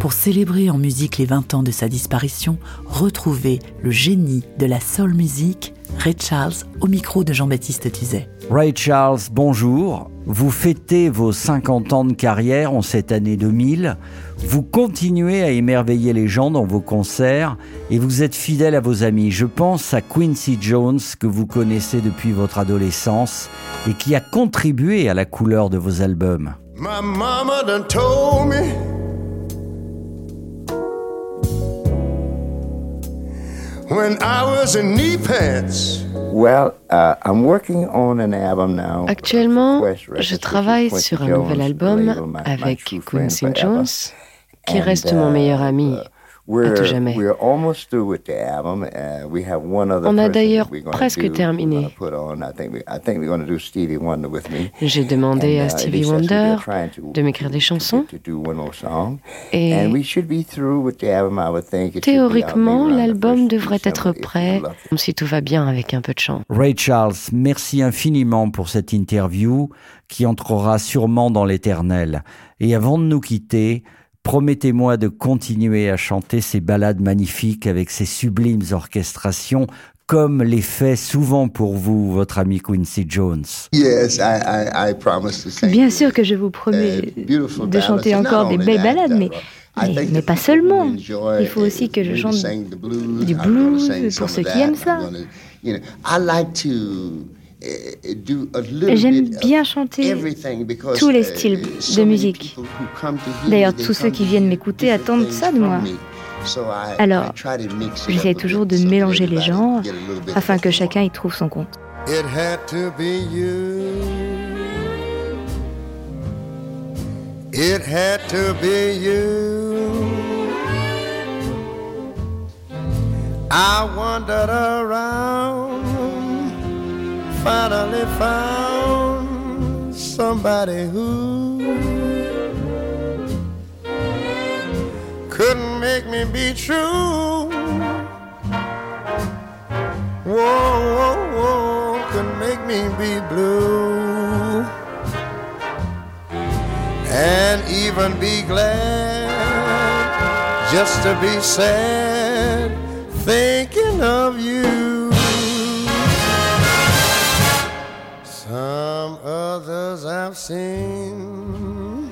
Pour célébrer en musique les 20 ans de sa disparition, retrouvez le génie de la soul music, Ray Charles, au micro de Jean-Baptiste Tuzet. Ray Charles, bonjour. Vous fêtez vos 50 ans de carrière en cette année 2000. Vous continuez à émerveiller les gens dans vos concerts et vous êtes fidèle à vos amis. Je pense à Quincy Jones que vous connaissez depuis votre adolescence et qui a contribué à la couleur de vos albums. My mama done told me Actuellement, je travaille sur un nouvel album avec Quincy. Jones, qui reste mon meilleur uh, ami. uh, à We're, tout jamais. we're almost through with the album. Uh, we have one other On a person d'ailleurs presque do, terminé. we're gonna Put on. I think we, I think we're going to do Stevie Wonder with me. J'ai demandé And, à uh, Stevie Wonder we're trying to- de m'écrire des chansons. To, do one more song. Et And we should be through with the album, I would think. It should be out théoriquement, l'album devrait être prêt, si tout va bien avec un peu de chance. Ray Charles, merci infiniment pour cette interview qui entrera sûrement dans l'éternel. Et avant de nous quitter, promettez-moi de continuer à chanter ces ballades magnifiques avec ces sublimes orchestrations comme les fait souvent pour vous votre ami Quincy Jones. Yes, I, I, I promise to sing. Bien sûr que je vous promets uh, beautiful de chanter encore des belles ballades, mais, I mais, think mais the pas seulement. Il faut aussi que je chante du blues pour ceux qui aiment ça. Uh, J'aime bien chanter everything because, tous les uh, styles de musique. D'ailleurs, tous ceux qui viennent m'écouter attendent ça de moi. Alors, I try to mix it J'essaie toujours de so mélanger les genres afin que chacun y trouve son compte. It had to be you. It had to be you. I wandered around, finally found somebody who couldn't make me be true. Whoa, whoa, whoa, could make me be blue and even be glad just to be sad thinking of you. Some others I've seen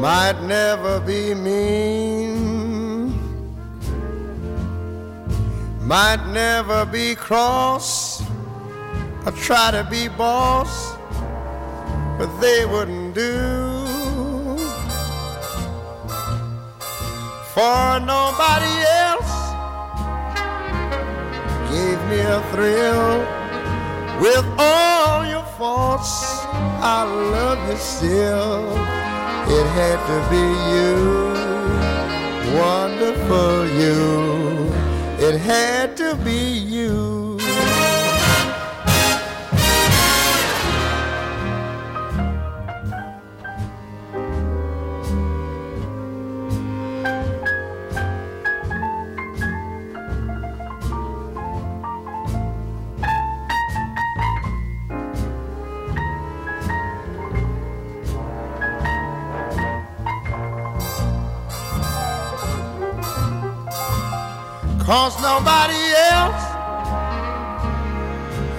might never be mean might never be cross or try to be boss, but they wouldn't do. For nobody else gave me a thrill. With all your faults, I love you still. It had to be you, wonderful you. It had to be you. Cause nobody else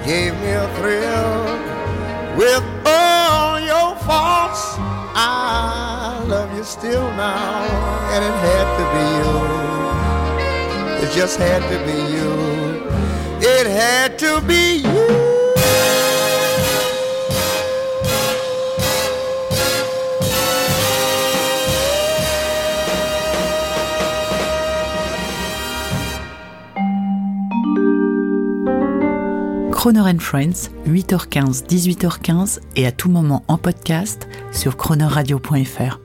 gave me a thrill with all your faults. I love you still now, and it had to be you. It just had to be you. It had to be you. Croner Friends, 8h15, 18h15 et à tout moment en podcast sur chronoradio.fr.